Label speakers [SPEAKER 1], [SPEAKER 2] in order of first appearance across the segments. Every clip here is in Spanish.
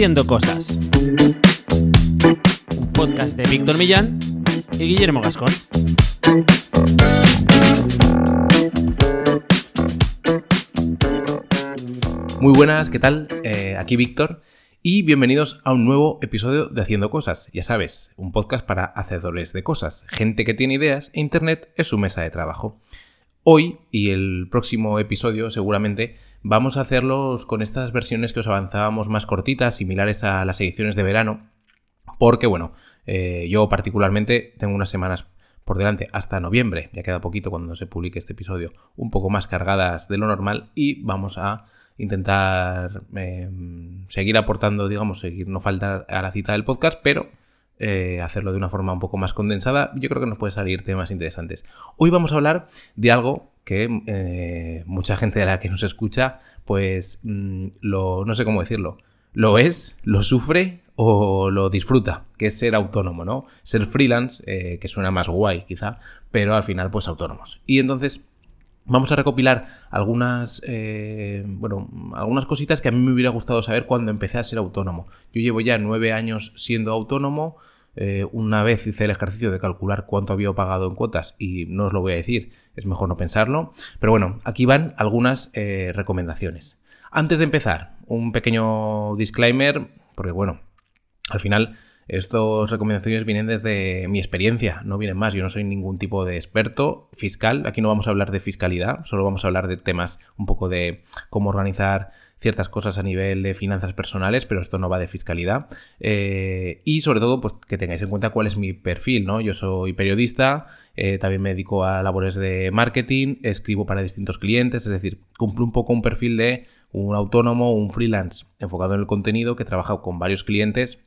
[SPEAKER 1] Haciendo Cosas. Un podcast de Víctor Millán y Guillermo Gascón.
[SPEAKER 2] Muy buenas, ¿qué tal? Eh, aquí Víctor y bienvenidos a un nuevo episodio de Haciendo Cosas. Ya sabes, un podcast para hacedores de cosas, gente que tiene ideas e Internet es su mesa de trabajo. Hoy y el próximo episodio seguramente vamos a hacerlos con estas versiones que os avanzábamos más cortitas, similares a las ediciones de verano, porque bueno, eh, yo particularmente tengo unas semanas por delante hasta noviembre, ya queda poquito cuando se publique este episodio, un poco más cargadas de lo normal y vamos a intentar eh, seguir aportando, digamos, seguir no faltar a la cita del podcast, pero eh, hacerlo de una forma un poco más condensada, yo creo que nos puede salir temas interesantes. Hoy vamos a hablar de algo que eh, mucha gente de la que nos escucha, pues mm, lo, no sé cómo decirlo, lo es, lo sufre o lo disfruta, que es ser autónomo, ¿no? Ser freelance, eh, que suena más guay quizá, pero al final pues autónomos. Y entonces vamos a recopilar algunas, bueno, algunas cositas que a mí me hubiera gustado saber cuando empecé a ser autónomo. Yo llevo ya nueve años siendo autónomo, eh, una vez hice el ejercicio de calcular cuánto había pagado en cuotas y no os lo voy a decir, es mejor no pensarlo. Pero bueno, aquí van algunas eh, recomendaciones. Antes de empezar, un pequeño disclaimer, porque bueno, al final estas recomendaciones vienen desde mi experiencia, no vienen más. Yo no soy ningún tipo de experto fiscal. Aquí no vamos a hablar de fiscalidad, solo vamos a hablar de temas un poco de cómo organizar ciertas cosas a nivel de finanzas personales, pero esto no va de fiscalidad. Eh, y sobre todo, pues que tengáis en cuenta cuál es mi perfil, ¿no? Yo soy periodista, eh, también me dedico a labores de marketing, escribo para distintos clientes, es decir, cumplo un poco un perfil de un autónomo, un freelance enfocado en el contenido que trabaja con varios clientes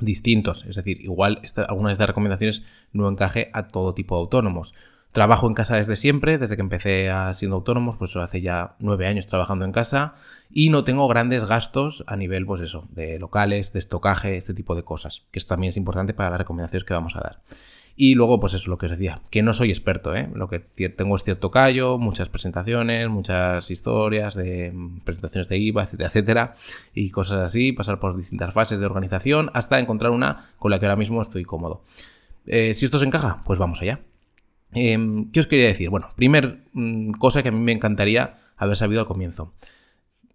[SPEAKER 2] distintos. Es decir, igual algunas de estas recomendaciones no encaje a todo tipo de autónomos. Trabajo en casa desde siempre, desde que empecé a siendo autónomo, pues hace ya nueve años trabajando en casa y no tengo grandes gastos a nivel, pues eso, de locales, de estocaje, este tipo de cosas, que esto también es importante para las recomendaciones que vamos a dar. Y luego, pues eso, lo que os decía, que no soy experto, ¿eh? Lo que tengo es cierto callo, muchas presentaciones, muchas historias de mm, presentaciones de IVA, etcétera, etcétera, y cosas así, pasar por distintas fases de organización hasta encontrar una con la que ahora mismo estoy cómodo. Eh, si esto os encaja, pues vamos allá. Em, ¿Qué os quería decir? Bueno, primer mm, cosa que a mí me encantaría haber sabido al comienzo.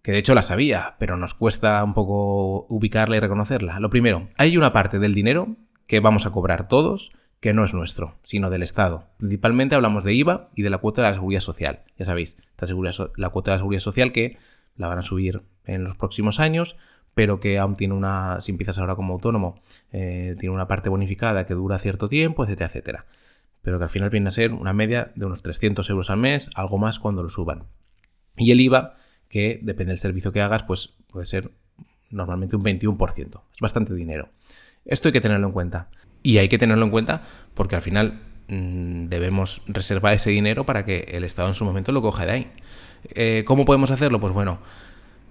[SPEAKER 2] Que de hecho la sabía, pero nos cuesta un poco ubicarla y reconocerla. Lo primero, hay una parte del dinero que vamos a cobrar todos que no es nuestro, sino del Estado. Principalmente hablamos de IVA y de la cuota de la seguridad social. Ya sabéis, la cuota de la seguridad social que la van a subir en los próximos años, pero que aún tiene una, si empiezas ahora como autónomo, eh, tiene una parte bonificada que dura cierto tiempo, etcétera, etcétera pero que al final viene a ser una media de unos 300 euros al mes, algo más cuando lo suban. Y el IVA, que depende del servicio que hagas, pues puede ser normalmente un 21%. Es bastante dinero. Esto hay que tenerlo en cuenta. Y hay que tenerlo en cuenta porque al final mm, debemos reservar ese dinero para que el Estado en su momento lo coja de ahí. Eh, ¿Cómo podemos hacerlo? Pues bueno,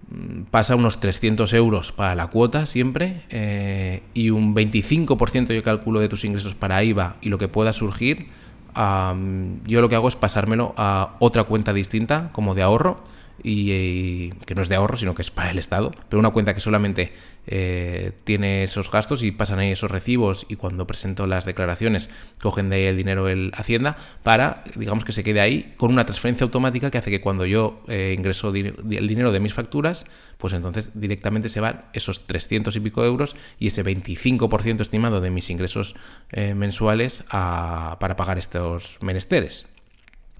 [SPEAKER 2] Mm, pasa unos 300 euros para la cuota siempre eh, y un 25% yo calculo de tus ingresos para IVA y lo que pueda surgir, yo lo que hago es pasármelo a otra cuenta distinta como de ahorro y, que no es de ahorro, sino que es para el Estado, pero una cuenta que solamente eh, tiene esos gastos y pasan ahí esos recibos y cuando presento las declaraciones cogen de ahí el dinero el Hacienda para, digamos que se quede ahí con una transferencia automática que hace que cuando yo eh, ingreso el dinero de mis facturas, pues entonces directamente se van esos 300 y pico euros y ese 25% estimado de mis ingresos eh, mensuales para pagar estos menesteres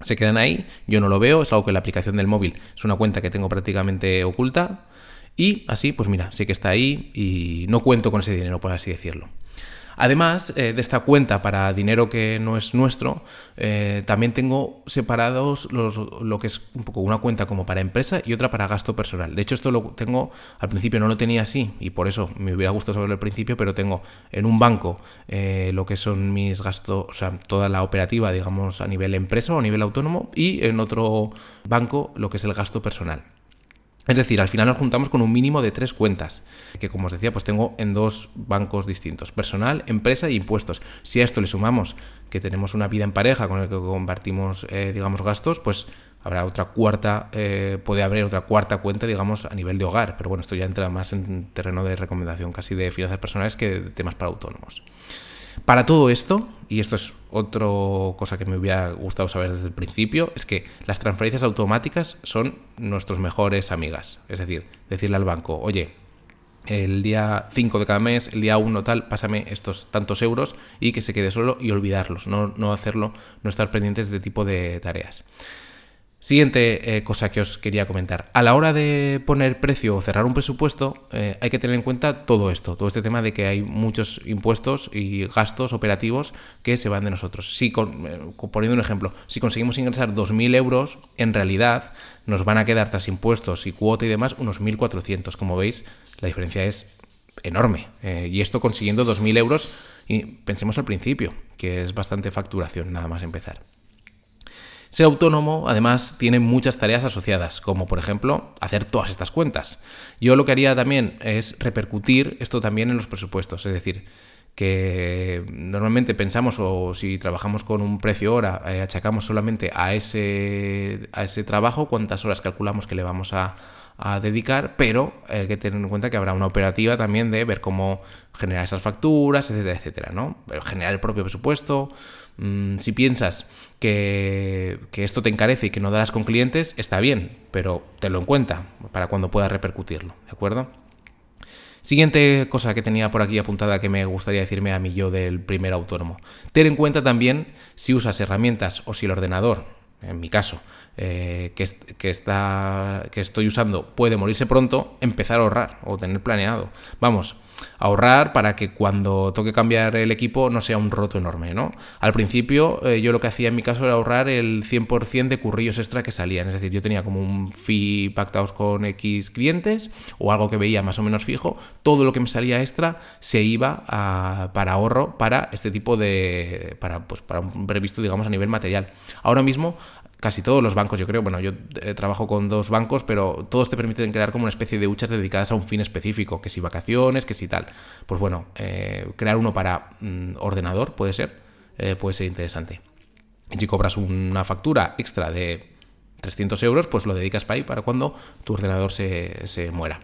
[SPEAKER 2] se quedan ahí, yo no lo veo, es algo que la aplicación del móvil es una cuenta que tengo prácticamente oculta y así, pues mira, sé que está ahí y no cuento con ese dinero, por así decirlo. Además eh, de esta cuenta para dinero que no es nuestro, eh, también tengo separados lo que es un poco una cuenta como para empresa y otra para gasto personal. De hecho, esto lo tengo, al principio no lo tenía así y por eso me hubiera gustado saberlo al principio, pero tengo en un banco eh, lo que son mis gastos, o sea, toda la operativa, digamos, a nivel empresa o a nivel autónomo y en otro banco lo que es el gasto personal. Es decir, al final nos juntamos con un mínimo de tres cuentas, que como os decía, pues tengo en dos bancos distintos, personal, empresa e impuestos. Si a esto le sumamos que tenemos una vida en pareja con el que compartimos, eh, digamos, gastos, pues habrá otra cuarta, eh, puede haber otra cuarta cuenta, digamos, a nivel de hogar. Pero bueno, esto ya entra más en terreno de recomendación casi de finanzas personales que de temas para autónomos. Para todo esto, y esto es otra cosa que me hubiera gustado saber desde el principio, es que las transferencias automáticas son nuestros mejores amigas. Es decir, decirle al banco, oye, el día 5 de cada mes, el día 1 tal, pásame estos tantos euros y que se quede solo y olvidarlos, no, no hacerlo, no estar pendientes de este tipo de tareas. Siguiente eh, cosa que os quería comentar. A la hora de poner precio o cerrar un presupuesto, eh, hay que tener en cuenta todo esto, todo este tema de que hay muchos impuestos y gastos operativos que se van de nosotros. Si, eh, poniendo un ejemplo, si conseguimos ingresar 2.000 euros, en realidad nos van a quedar tras impuestos y cuota y demás unos 1.400. Como veis, la diferencia es enorme. y esto consiguiendo 2.000 euros, y pensemos al principio, que es bastante facturación nada más empezar. Ser autónomo, además, tiene muchas tareas asociadas, como por ejemplo hacer todas estas cuentas. Yo lo que haría también es repercutir esto también en los presupuestos, es decir, que normalmente pensamos o si trabajamos con un precio hora, eh, achacamos solamente a ese, a ese trabajo cuántas horas calculamos que le vamos a, a dedicar, pero hay que tener en cuenta que habrá una operativa también de ver cómo generar esas facturas, etcétera, etcétera, ¿no? Generar el propio presupuesto. Mm, si piensas que, esto te encarece y que no darás con clientes, está bien, pero tenlo en cuenta para cuando puedas repercutirlo, ¿de acuerdo? Siguiente cosa que tenía por aquí apuntada que me gustaría decirme a mí yo del primer autónomo. Ten en cuenta también si usas herramientas o si el ordenador en mi caso, eh, que, que, está, que estoy usando puede morirse pronto, empezar a ahorrar o tener planeado. Vamos, ahorrar para que cuando toque cambiar el equipo no sea un roto enorme, ¿no? Al principio eh, yo lo que hacía en mi caso era ahorrar el 100% de currillos extra que salían, es decir, yo tenía como un fee pactados con X clientes o algo que veía más o menos fijo, todo lo que me salía extra se iba para ahorro para este tipo de, para, pues, para un previsto, digamos, a nivel material. Ahora mismo casi todos los bancos, yo creo, bueno, yo eh, trabajo con dos bancos, pero todos te permiten crear como una especie de huchas dedicadas a un fin específico, que si vacaciones, que si tal. Pues bueno, eh, crear uno para mm, ordenador puede ser, eh, puede ser interesante. Y si cobras una factura extra de 300 euros, pues lo dedicas para ahí, para cuando tu ordenador se, se muera.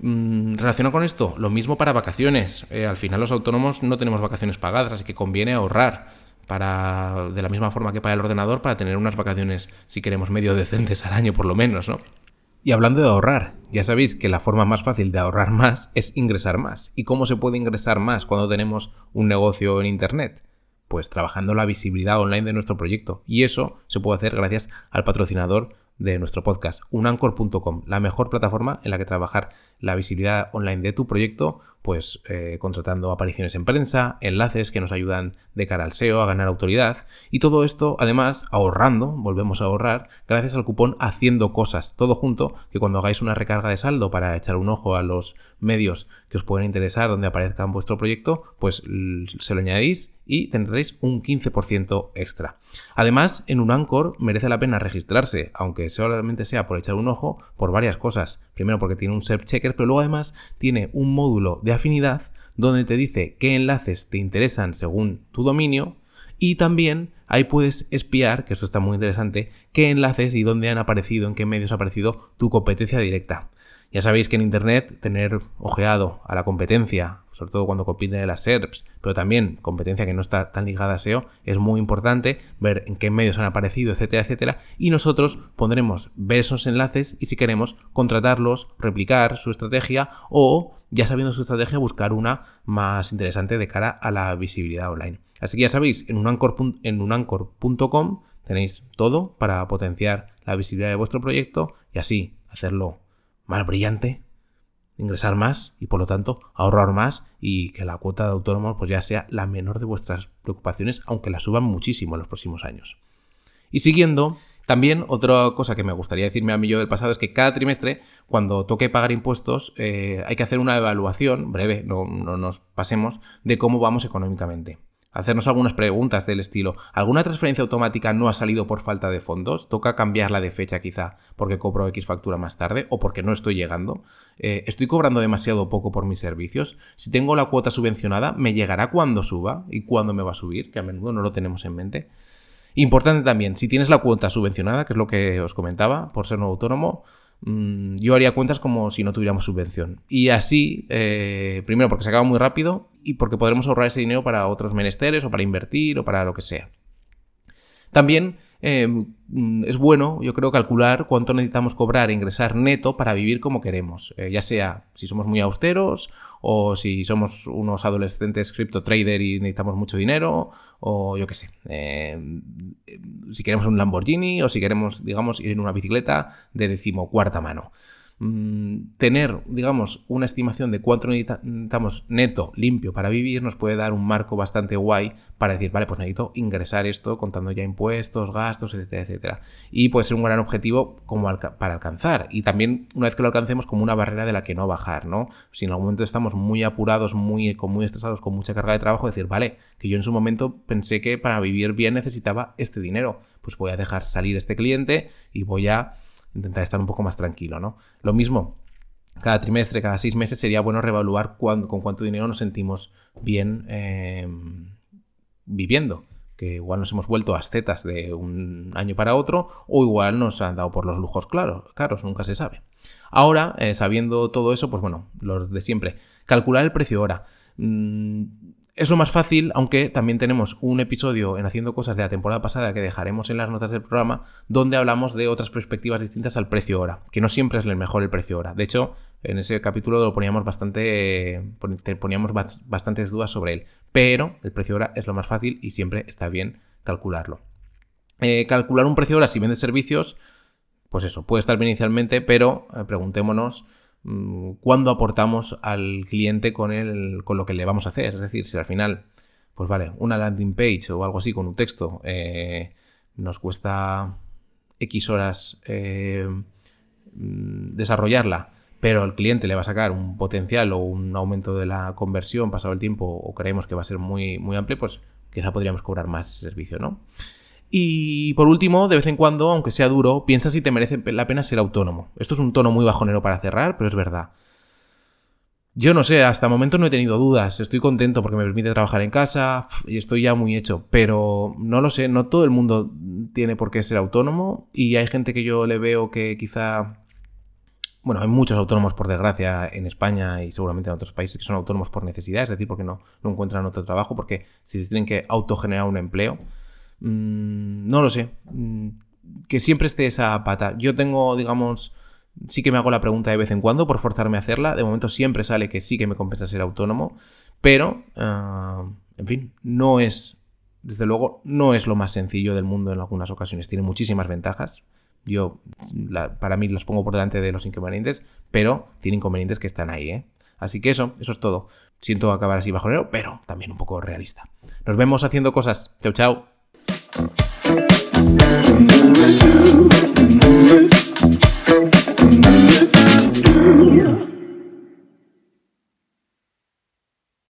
[SPEAKER 2] Mm, relacionado con esto, lo mismo para vacaciones. al final los autónomos no tenemos vacaciones pagadas, así que conviene ahorrar para, de la misma forma que para el ordenador, para tener unas vacaciones, si queremos, medio decentes al año por lo menos, ¿no? Y hablando de ahorrar, ya sabéis que la forma más fácil de ahorrar más es ingresar más. ¿Y cómo se puede ingresar más cuando tenemos un negocio en Internet? Pues trabajando la visibilidad online de nuestro proyecto. Y eso se puede hacer gracias al patrocinador de nuestro podcast, unancor.com, la mejor plataforma en la que trabajar la visibilidad online de tu proyecto, pues eh, contratando apariciones en prensa, enlaces que nos ayudan de cara al SEO a ganar autoridad. Y todo esto además ahorrando, volvemos a ahorrar, gracias al cupón haciendo cosas, todo junto, que cuando hagáis una recarga de saldo para echar un ojo a los medios que os pueden interesar donde aparezca vuestro proyecto, pues se lo añadís y tendréis un 15% extra. Además, en un Anchor merece la pena registrarse, aunque solamente sea por echar un ojo, por varias cosas. Primero porque tiene un SERP checker, pero luego además tiene un módulo de afinidad donde te dice qué enlaces te interesan según tu dominio y también ahí puedes espiar, que eso está muy interesante, qué enlaces y dónde han aparecido, en qué medios ha aparecido tu competencia directa. Ya sabéis que en Internet tener ojeado a la competencia, sobre todo cuando compiten en las SERPs, pero también competencia que no está tan ligada a SEO, es muy importante ver en qué medios han aparecido, etcétera, etcétera, y nosotros pondremos ver esos enlaces y si queremos contratarlos, replicar su estrategia o, ya sabiendo su estrategia, buscar una más interesante de cara a la visibilidad online. Así que ya sabéis, en unancor.com tenéis todo para potenciar la visibilidad de vuestro proyecto y así hacerlo más brillante, ingresar más y por lo tanto ahorrar más y que la cuota de autónomos pues ya sea la menor de vuestras preocupaciones, aunque la suban muchísimo en los próximos años. Y siguiendo, también otra cosa que me gustaría decirme a mí yo del pasado es que cada trimestre, cuando toque pagar impuestos, eh, hay que hacer una evaluación breve, no, no nos pasemos, de cómo vamos económicamente. Hacernos algunas preguntas del estilo, ¿alguna transferencia automática no ha salido por falta de fondos? ¿Toca cambiarla de fecha quizá porque cobro X factura más tarde o porque no estoy llegando? Eh, ¿Estoy cobrando demasiado poco por mis servicios? Si tengo la cuota subvencionada, ¿me llegará cuando suba y cuándo me va a subir? Que a menudo no lo tenemos en mente. Importante también, si tienes la cuota subvencionada, que es lo que os comentaba, por ser nuevo autónomo, Mm, yo haría cuentas como si no tuviéramos subvención. Y así, eh, primero porque se acaba muy rápido y porque podremos ahorrar ese dinero para otros menesteres o para invertir o para lo que sea. También Em, es bueno, yo creo, calcular cuánto necesitamos cobrar e ingresar neto para vivir como queremos. Eh, ya sea si somos muy austeros o si somos unos adolescentes cripto trader y necesitamos mucho dinero o yo qué sé. Em, si queremos un Lamborghini o si queremos, digamos, ir en una bicicleta de decimocuarta mano. Mm, tener, digamos, una estimación de cuánto necesitamos neto, limpio para vivir, nos puede dar un marco bastante guay para decir, vale, pues necesito ingresar esto contando ya impuestos, gastos, etcétera, etcétera. Y puede ser un gran objetivo como para alcanzar. Y también, una vez que lo alcancemos, como una barrera de la que no bajar, ¿no? Si en algún momento estamos muy apurados, muy, muy estresados, con mucha carga de trabajo, decir, vale, que yo en su momento pensé que para vivir bien necesitaba este dinero. Pues voy a dejar salir este cliente y voy a intentar estar un poco más tranquilo, ¿no? Lo mismo, cada trimestre, cada seis meses sería bueno reevaluar con cuánto dinero nos sentimos bien em, viviendo. Que igual nos hemos vuelto ascetas de un año para otro, o igual nos han dado por los lujos caros, nunca se sabe. Ahora, eh, sabiendo todo eso, pues bueno, lo de siempre. Calcular el precio hora. Mm, es lo más fácil, aunque también tenemos un episodio en Haciendo Cosas de la temporada pasada que dejaremos en las notas del programa, donde hablamos de otras perspectivas distintas al precio hora, que no siempre es el mejor el precio hora. De hecho, en ese capítulo lo poníamos bastante, poníamos bastantes dudas sobre él, pero el precio hora es lo más fácil y siempre está bien calcularlo. Eh, calcular un precio hora si vendes servicios, pues eso, puede estar bien inicialmente, pero eh, preguntémonos cuándo aportamos al cliente con, el, con lo que le vamos a hacer. Es decir, si al final, pues vale, una landing page o algo así con un texto eh, nos cuesta X horas eh, mm, desarrollarla, pero al cliente le va a sacar un potencial o un aumento de la conversión pasado el tiempo o creemos que va a ser muy, muy amplio, pues quizá podríamos cobrar más servicio, ¿no? Y por último, de vez en cuando, aunque sea duro, piensa si te merece la pena ser autónomo. Esto es un tono muy bajonero para cerrar, pero es verdad. Yo no sé, hasta el momento no he tenido dudas. Estoy contento porque me permite trabajar en casa y estoy ya muy hecho. Pero no lo sé, no todo el mundo tiene por qué ser autónomo y hay gente que yo le veo que quizá... Bueno, hay muchos autónomos por desgracia en España y seguramente en otros países que son autónomos por necesidad, es decir, porque no, no encuentran otro trabajo, porque si tienen que autogenerar un empleo, Mm, no lo sé. Mm, que siempre esté esa pata. Yo tengo, digamos, sí que me hago la pregunta de vez en cuando por forzarme a hacerla. De momento siempre sale que sí que me compensa ser autónomo. Pero, ah, en fin, no es, desde luego, no es lo más sencillo del mundo en algunas ocasiones. Tiene muchísimas ventajas. Yo, para mí, las pongo por delante de los inconvenientes, pero tiene inconvenientes que están ahí, ¿eh? Así que eso, eso es todo. Siento acabar así bajonero, pero también un poco realista. Nos vemos haciendo cosas. Chao, chao. I'm doing you.